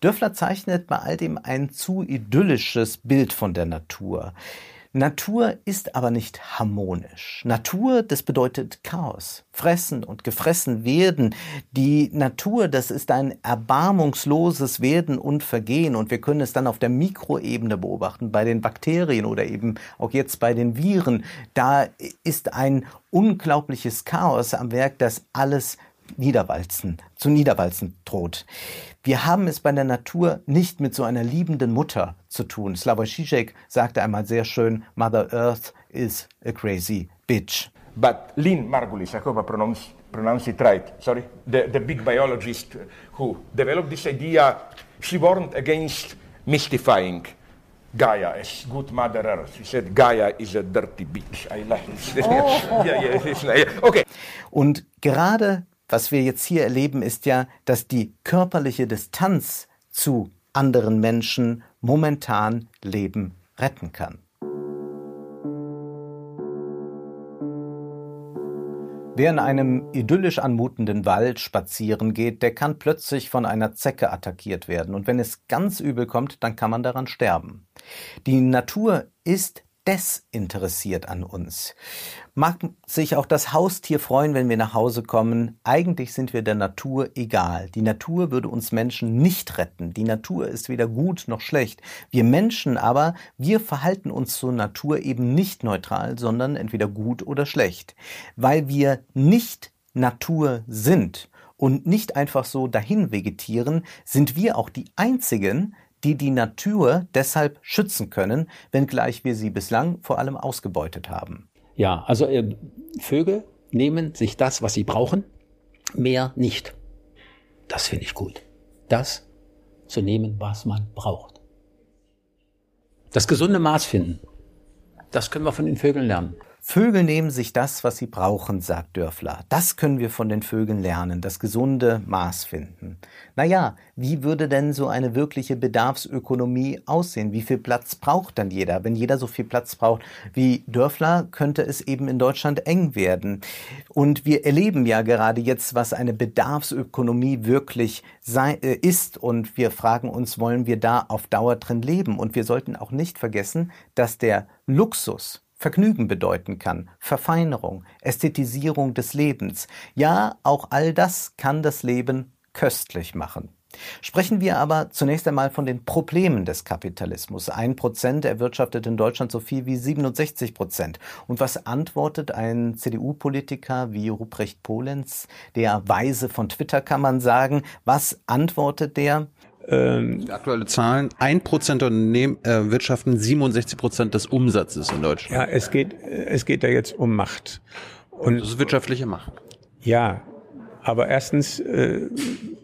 Dörfler zeichnet bei all dem ein zu idyllisches Bild von der Natur. Natur ist aber nicht harmonisch. Natur, das bedeutet Chaos. Fressen und gefressen werden. Die Natur, das ist ein erbarmungsloses Werden und Vergehen. Und wir können es dann auf der Mikroebene beobachten, bei den Bakterien oder eben auch jetzt bei den Viren. Da ist ein unglaubliches Chaos am Werk, das alles niederwalzen, zu niederwalzen droht. Wir haben es bei der Natur nicht mit so einer liebenden Mutter zu tun. Slavoj Žižek sagte einmal sehr schön, Mother Earth is a crazy bitch. But Lynn Margulis, I hope I pronounce, pronounce it right, sorry, the, the big biologist who developed this idea, she warned against mystifying Gaia as good Mother Earth. She said Gaia is a dirty bitch. I like it. (laughs) Oh. yeah, yeah, okay. Und gerade was wir jetzt hier erleben, ist ja, dass die körperliche Distanz zu anderen Menschen momentan Leben retten kann. Wer in einem idyllisch anmutenden Wald spazieren geht, der kann plötzlich von einer Zecke attackiert werden. Und wenn es ganz übel kommt, dann kann man daran sterben. Die Natur ist desinteressiert an uns. Mag sich auch das Haustier freuen, wenn wir nach Hause kommen. Eigentlich sind wir der Natur egal. Die Natur würde uns Menschen nicht retten. Die Natur ist weder gut noch schlecht. Wir Menschen aber, wir verhalten uns zur Natur eben nicht neutral, sondern entweder gut oder schlecht. Weil wir nicht Natur sind und nicht einfach so dahin vegetieren, sind wir auch die einzigen, die die Natur deshalb schützen können, wenngleich wir sie bislang vor allem ausgebeutet haben. Ja, also äh, Vögel nehmen sich das, was sie brauchen, mehr nicht. Das finde ich gut. Das zu nehmen, was man braucht. Das gesunde Maß finden. Das können wir von den Vögeln lernen. Vögel nehmen sich das, was sie brauchen, sagt Dörfler. Das können wir von den Vögeln lernen, das gesunde Maß finden. Naja, wie würde denn so eine wirkliche Bedarfsökonomie aussehen? Wie viel Platz braucht dann jeder? Wenn jeder so viel Platz braucht wie Dörfler, könnte es eben in Deutschland eng werden. Und wir erleben ja gerade jetzt, was eine Bedarfsökonomie wirklich äh, ist. Und wir fragen uns, wollen wir da auf Dauer drin leben? Und wir sollten auch nicht vergessen, dass der Luxus, Vergnügen bedeuten kann, Verfeinerung, Ästhetisierung des Lebens. Ja, auch all das kann das Leben köstlich machen. Sprechen wir aber zunächst einmal von den Problemen des Kapitalismus. Ein Prozent erwirtschaftet in Deutschland so viel wie 67 Prozent. Und was antwortet ein CDU-Politiker wie Ruprecht Polenz, der Weise von Twitter kann man sagen? Was antwortet der? Ähm, aktuelle Zahlen, ein Prozent der Unternehmen äh, wirtschaften 67 Prozent des Umsatzes in Deutschland. Ja, es geht, es geht da jetzt um Macht. Und das ist wirtschaftliche Macht. Ja, aber erstens äh,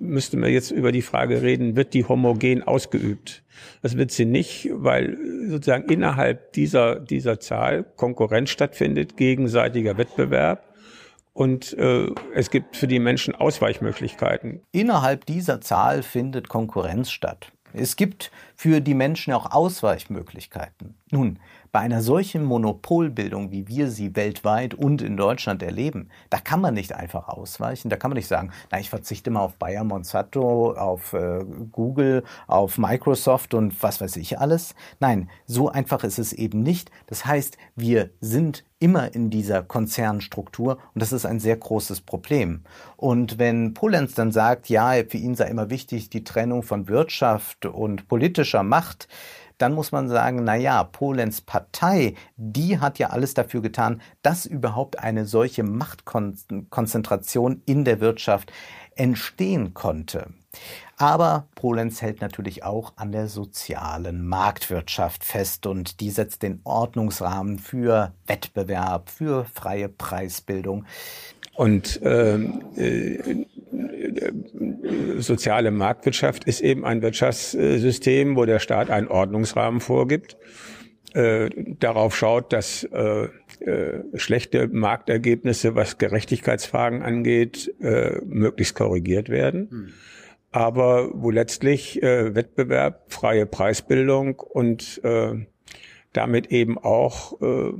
müsste man jetzt über die Frage reden, wird die homogen ausgeübt? Das wird sie nicht, weil sozusagen innerhalb dieser, dieser Zahl Konkurrenz stattfindet, gegenseitiger Wettbewerb und äh, es gibt für die Menschen Ausweichmöglichkeiten. Innerhalb dieser Zahl findet Konkurrenz statt. Es gibt für die Menschen auch Ausweichmöglichkeiten. Nun, bei einer solchen Monopolbildung, wie wir sie weltweit und in Deutschland erleben, da kann man nicht einfach ausweichen. Da kann man nicht sagen, na, ich verzichte mal auf Bayer Monsanto, auf äh, Google, auf Microsoft und was weiß ich alles. Nein, so einfach ist es eben nicht. Das heißt, wir sind immer in dieser Konzernstruktur und das ist ein sehr großes Problem. Und wenn Polenz dann sagt, ja, für ihn sei immer wichtig die Trennung von Wirtschaft und politischer Macht, dann muss man sagen, na ja, Polens Partei, die hat ja alles dafür getan, dass überhaupt eine solche Machtkonzentration in der Wirtschaft entstehen konnte. Aber Polenz hält natürlich auch an der sozialen Marktwirtschaft fest und die setzt den Ordnungsrahmen für Wettbewerb, für freie Preisbildung. Und ähm, äh, soziale Marktwirtschaft ist eben ein Wirtschaftssystem, wo der Staat einen Ordnungsrahmen vorgibt, äh, darauf schaut, dass äh, äh, schlechte Marktergebnisse, was Gerechtigkeitsfragen angeht, äh, möglichst korrigiert werden. Hm. Aber wo letztlich äh, Wettbewerb, freie Preisbildung und äh, damit eben auch äh,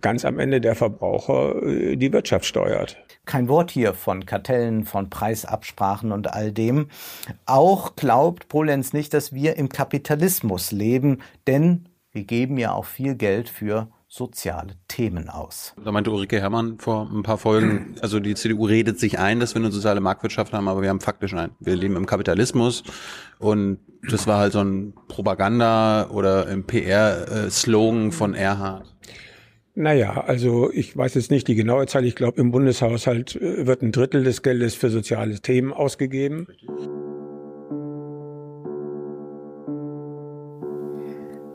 ganz am Ende der Verbraucher äh, die Wirtschaft steuert kein Wort hier von Kartellen, von Preisabsprachen und all dem. Auch glaubt Polenz nicht, dass wir im Kapitalismus leben, denn wir geben ja auch viel Geld für soziale Themen aus. Da meinte Ulrike Herrmann vor ein paar Folgen, also die CDU redet sich ein, dass wir eine soziale Marktwirtschaft haben, aber wir haben faktisch ein. Wir leben im Kapitalismus und das war halt so ein Propaganda- oder ein PR-Slogan von Erhard. Naja, also ich weiß jetzt nicht die genaue Zahl. Ich glaube, im Bundeshaushalt äh, wird ein Drittel des Geldes für soziale Themen ausgegeben.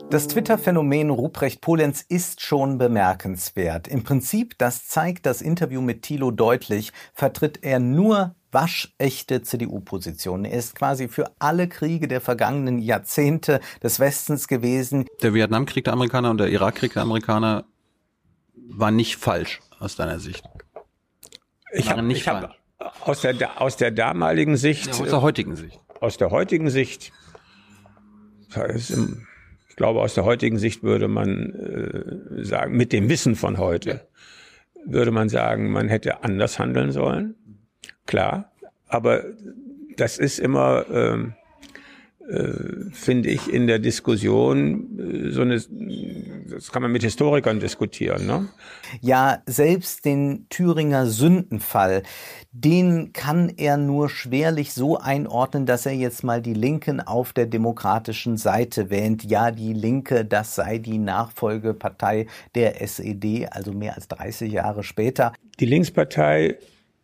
Das Twitter-Phänomen Ruprecht Polenz ist schon bemerkenswert. Im Prinzip, das zeigt das Interview mit Thilo deutlich, vertritt er nur waschechte CDU-Positionen. Er ist quasi für alle Kriege der vergangenen Jahrzehnte des Westens gewesen. Der Vietnamkrieg der Amerikaner und der Irakkrieg der Amerikaner war nicht falsch aus deiner Sicht? Ich habe nicht ich hab aus der aus der damaligen Sicht, ja, aus der heutigen Sicht, aus der heutigen Sicht, ich glaube, aus der heutigen Sicht würde man äh, sagen, mit dem Wissen von heute, würde man sagen, man hätte anders handeln sollen. Klar, aber das ist immer ähm, äh, finde ich, in der Diskussion äh, so eine, das kann man mit Historikern diskutieren. Ne? Ja, selbst den Thüringer Sündenfall, den kann er nur schwerlich so einordnen, dass er jetzt mal die Linken auf der demokratischen Seite wähnt. Ja, die Linke, das sei die Nachfolgepartei der SED, also mehr als 30 Jahre später. Die Linkspartei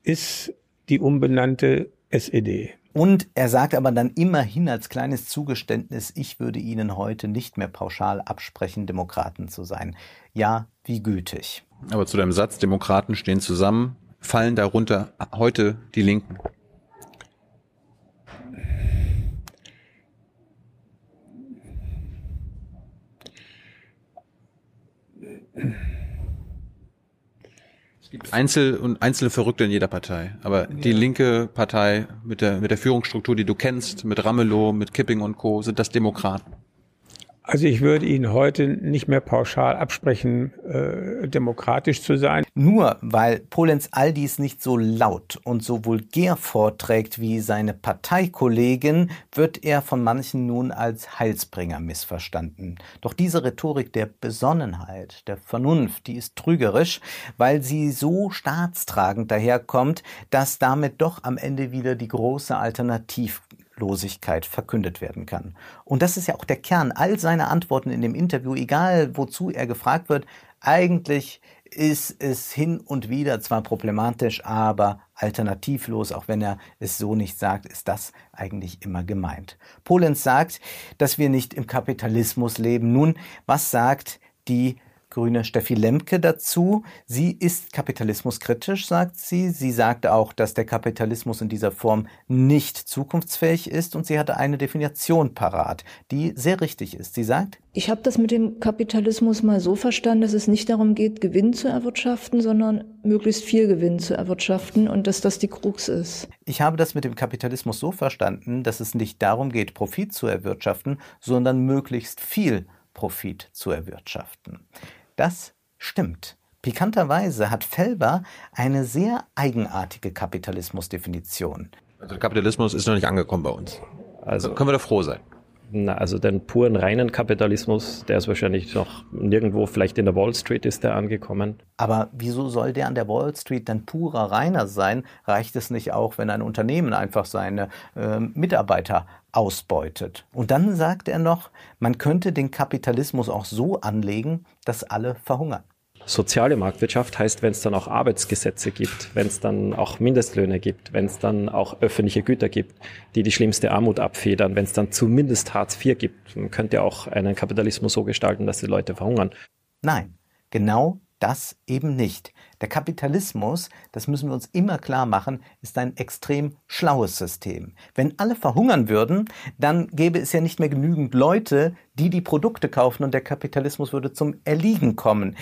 ist die umbenannte SED. Und er sagt aber dann immerhin als kleines Zugeständnis, ich würde Ihnen heute nicht mehr pauschal absprechen, Demokraten zu sein. Ja, wie gütig. Aber zu deinem Satz, Demokraten stehen zusammen, fallen darunter heute die Linken? Es gibt Einzel- und einzelne Verrückte in jeder Partei. Aber die linke Partei mit der, mit der Führungsstruktur, die du kennst, mit Ramelow, mit Kipping und Co., sind das Demokraten. Also ich würde Ihnen heute nicht mehr pauschal absprechen, äh, demokratisch zu sein. Nur weil Polenz all dies nicht so laut und so vulgär vorträgt wie seine Parteikollegin, wird er von manchen nun als Heilsbringer missverstanden. Doch diese Rhetorik der Besonnenheit, der Vernunft, die ist trügerisch, weil sie so staatstragend daherkommt, dass damit doch am Ende wieder die große Alternativ Losigkeit verkündet werden kann. Und das ist ja auch der Kern all seiner Antworten in dem Interview, egal wozu er gefragt wird. Eigentlich ist es hin und wieder zwar problematisch, aber alternativlos, auch wenn er es so nicht sagt, ist das eigentlich immer gemeint. Polenz sagt, dass wir nicht im Kapitalismus leben. Nun, was sagt die Grüne Steffi Lemke dazu. Sie ist kapitalismuskritisch, sagt sie. Sie sagt auch, dass der Kapitalismus in dieser Form nicht zukunftsfähig ist und sie hatte eine Definition parat, die sehr richtig ist. Sie sagt, ich habe das mit dem Kapitalismus mal so verstanden, dass es nicht darum geht, Gewinn zu erwirtschaften, sondern möglichst viel Gewinn zu erwirtschaften und dass das die Krux ist. Ich habe das mit dem Kapitalismus so verstanden, dass es nicht darum geht, Profit zu erwirtschaften, sondern möglichst viel Profit zu erwirtschaften. Das stimmt. Pikanterweise hat Felber eine sehr eigenartige Kapitalismusdefinition. Also der Kapitalismus ist noch nicht angekommen bei uns. Also können wir da froh sein. Na, also den puren reinen Kapitalismus, der ist wahrscheinlich noch nirgendwo, vielleicht in der Wall Street ist der angekommen. Aber wieso soll der an der Wall Street dann purer reiner sein? Reicht es nicht auch, wenn ein Unternehmen einfach seine äh, Mitarbeiter ausbeutet? Und dann sagt er noch, man könnte den Kapitalismus auch so anlegen, dass alle verhungern. Soziale Marktwirtschaft heißt, wenn es dann auch Arbeitsgesetze gibt, wenn es dann auch Mindestlöhne gibt, wenn es dann auch öffentliche Güter gibt, die die schlimmste Armut abfedern, wenn es dann zumindest Hartz IV gibt. Man könnte auch einen Kapitalismus so gestalten, dass die Leute verhungern. Nein, genau das eben nicht. Der Kapitalismus, das müssen wir uns immer klar machen, ist ein extrem schlaues System. Wenn alle verhungern würden, dann gäbe es ja nicht mehr genügend Leute, die die Produkte kaufen und der Kapitalismus würde zum Erliegen kommen.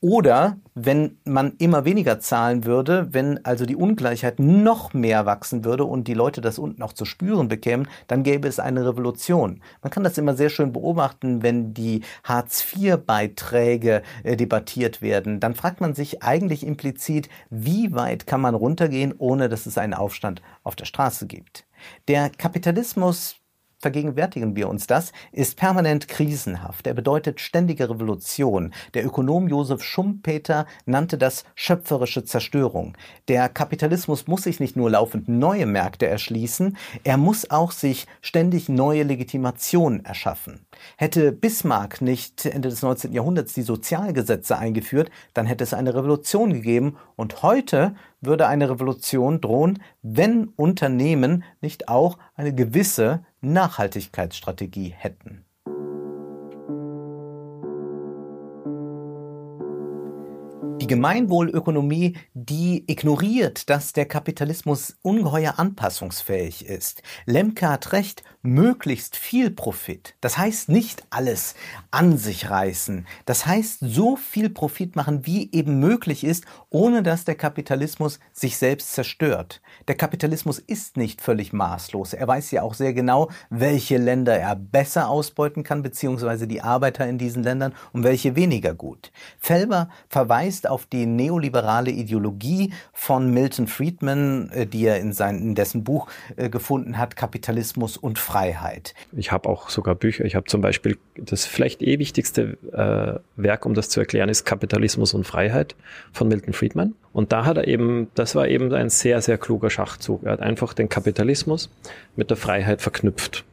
Oder wenn man immer weniger zahlen würde, wenn also die Ungleichheit noch mehr wachsen würde und die Leute das unten auch zu spüren bekämen, dann gäbe es eine Revolution. Man kann das immer sehr schön beobachten, wenn die Hartz-IV-Beiträge äh, debattiert werden. Dann fragt man sich eigentlich implizit, wie weit kann man runtergehen, ohne dass es einen Aufstand auf der Straße gibt. Der Kapitalismus vergegenwärtigen wir uns das, ist permanent krisenhaft. Er bedeutet ständige Revolution. Der Ökonom Josef Schumpeter nannte das schöpferische Zerstörung. Der Kapitalismus muss sich nicht nur laufend neue Märkte erschließen, er muss auch sich ständig neue Legitimationen erschaffen. Hätte Bismarck nicht Ende des 19. Jahrhunderts die Sozialgesetze eingeführt, dann hätte es eine Revolution gegeben und heute würde eine Revolution drohen, wenn Unternehmen nicht auch eine gewisse Nachhaltigkeitsstrategie hätten. Die Gemeinwohlökonomie, die ignoriert, dass der Kapitalismus ungeheuer anpassungsfähig ist. Lemke hat recht, möglichst viel Profit. Das heißt nicht alles an sich reißen. Das heißt so viel Profit machen, wie eben möglich ist, ohne dass der Kapitalismus sich selbst zerstört. Der Kapitalismus ist nicht völlig maßlos. Er weiß ja auch sehr genau, welche Länder er besser ausbeuten kann, beziehungsweise die Arbeiter in diesen Ländern und welche weniger gut. Felber verweist auf die neoliberale Ideologie von Milton Friedman, äh, die er in, sein, in dessen Buch äh, gefunden hat, Kapitalismus und Freiheit. Freiheit. Ich habe auch sogar Bücher. Ich habe zum Beispiel das vielleicht eh wichtigste äh, Werk, um das zu erklären, ist Kapitalismus und Freiheit von Milton Friedman. Und da hat er eben, das war eben ein sehr, sehr kluger Schachzug. Er hat einfach den Kapitalismus mit der Freiheit verknüpft.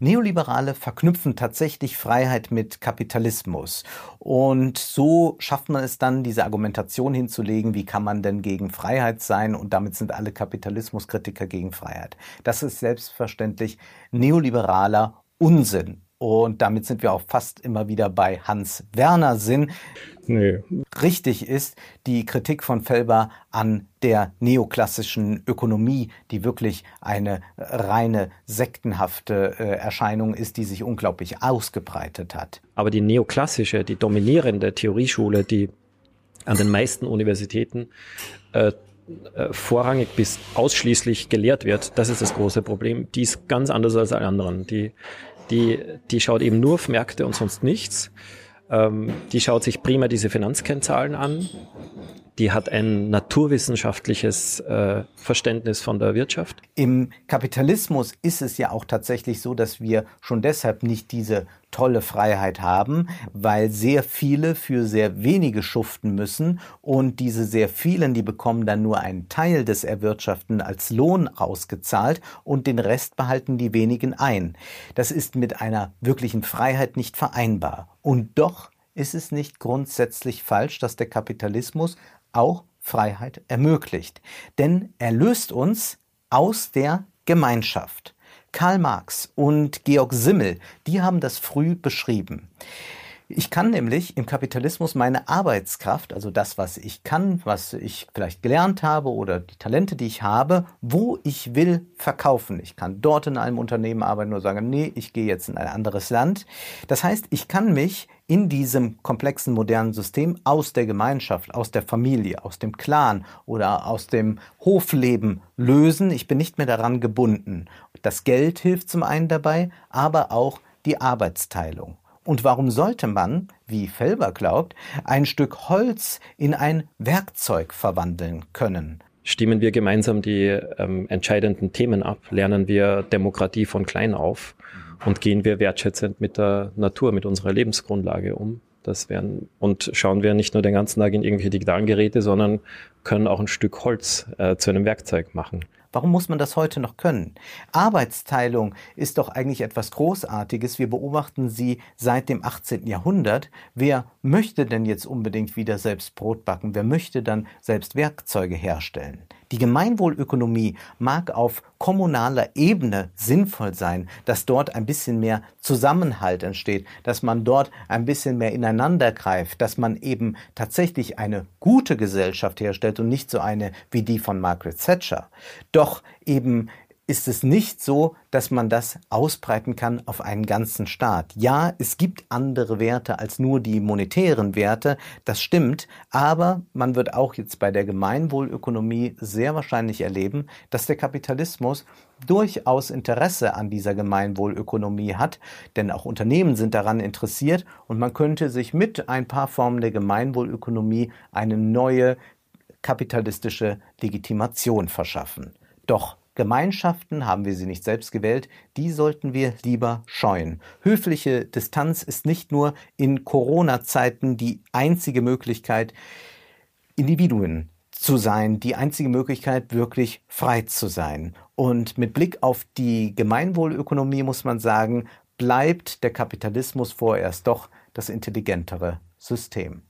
Neoliberale verknüpfen tatsächlich Freiheit mit Kapitalismus. Und so schafft man es dann, diese Argumentation hinzulegen, wie kann man denn gegen Freiheit sein? Und damit sind alle Kapitalismuskritiker gegen Freiheit. Das ist selbstverständlich neoliberaler Unsinn. Und damit sind wir auch fast immer wieder bei Hans Werner Sinn. Nee. Richtig ist die Kritik von Felber an der neoklassischen Ökonomie, die wirklich eine reine sektenhafte äh, Erscheinung ist, die sich unglaublich ausgebreitet hat. Aber die neoklassische, die dominierende Theorieschule, die an den meisten Universitäten äh, äh, vorrangig bis ausschließlich gelehrt wird, das ist das große Problem. Die ist ganz anders als alle anderen. Die die, die schaut eben nur auf Märkte und sonst nichts. Ähm, die schaut sich prima diese Finanzkennzahlen an. Die hat ein naturwissenschaftliches äh, Verständnis von der Wirtschaft. Im Kapitalismus ist es ja auch tatsächlich so, dass wir schon deshalb nicht diese tolle Freiheit haben, weil sehr viele für sehr wenige schuften müssen und diese sehr vielen, die bekommen dann nur einen Teil des Erwirtschaften als Lohn ausgezahlt und den Rest behalten die wenigen ein. Das ist mit einer wirklichen Freiheit nicht vereinbar. Und doch ist es nicht grundsätzlich falsch, dass der Kapitalismus auch Freiheit ermöglicht. Denn er löst uns aus der Gemeinschaft. Karl Marx und Georg Simmel, die haben das früh beschrieben. Ich kann nämlich im Kapitalismus meine Arbeitskraft, also das, was ich kann, was ich vielleicht gelernt habe oder die Talente, die ich habe, wo ich will, verkaufen. Ich kann dort in einem Unternehmen arbeiten oder sagen, nee, ich gehe jetzt in ein anderes Land. Das heißt, ich kann mich in diesem komplexen modernen System aus der Gemeinschaft, aus der Familie, aus dem Clan oder aus dem Hofleben lösen. Ich bin nicht mehr daran gebunden. Das Geld hilft zum einen dabei, aber auch die Arbeitsteilung. Und warum sollte man, wie Felber glaubt, ein Stück Holz in ein Werkzeug verwandeln können? Stimmen wir gemeinsam die ähm, entscheidenden Themen ab, lernen wir Demokratie von klein auf und gehen wir wertschätzend mit der Natur, mit unserer Lebensgrundlage um. Das wären, und schauen wir nicht nur den ganzen Tag in irgendwelche digitalen Geräte, sondern können auch ein Stück Holz äh, zu einem Werkzeug machen. Warum muss man das heute noch können? Arbeitsteilung ist doch eigentlich etwas Großartiges. Wir beobachten sie seit dem 18. Jahrhundert. Wer möchte denn jetzt unbedingt wieder selbst Brot backen? Wer möchte dann selbst Werkzeuge herstellen? Die Gemeinwohlökonomie mag auf kommunaler Ebene sinnvoll sein, dass dort ein bisschen mehr Zusammenhalt entsteht, dass man dort ein bisschen mehr ineinander greift, dass man eben tatsächlich eine gute Gesellschaft herstellt und nicht so eine wie die von Margaret Thatcher. Doch eben ist es nicht so, dass man das ausbreiten kann auf einen ganzen Staat. Ja, es gibt andere Werte als nur die monetären Werte, das stimmt, aber man wird auch jetzt bei der Gemeinwohlökonomie sehr wahrscheinlich erleben, dass der Kapitalismus durchaus Interesse an dieser Gemeinwohlökonomie hat, denn auch Unternehmen sind daran interessiert und man könnte sich mit ein paar Formen der Gemeinwohlökonomie eine neue kapitalistische Legitimation verschaffen. Doch Gemeinschaften, haben wir sie nicht selbst gewählt, die sollten wir lieber scheuen. Höfliche Distanz ist nicht nur in Corona-Zeiten die einzige Möglichkeit, Individuen zu sein, die einzige Möglichkeit, wirklich frei zu sein. Und mit Blick auf die Gemeinwohlökonomie muss man sagen, bleibt der Kapitalismus vorerst doch das intelligentere System.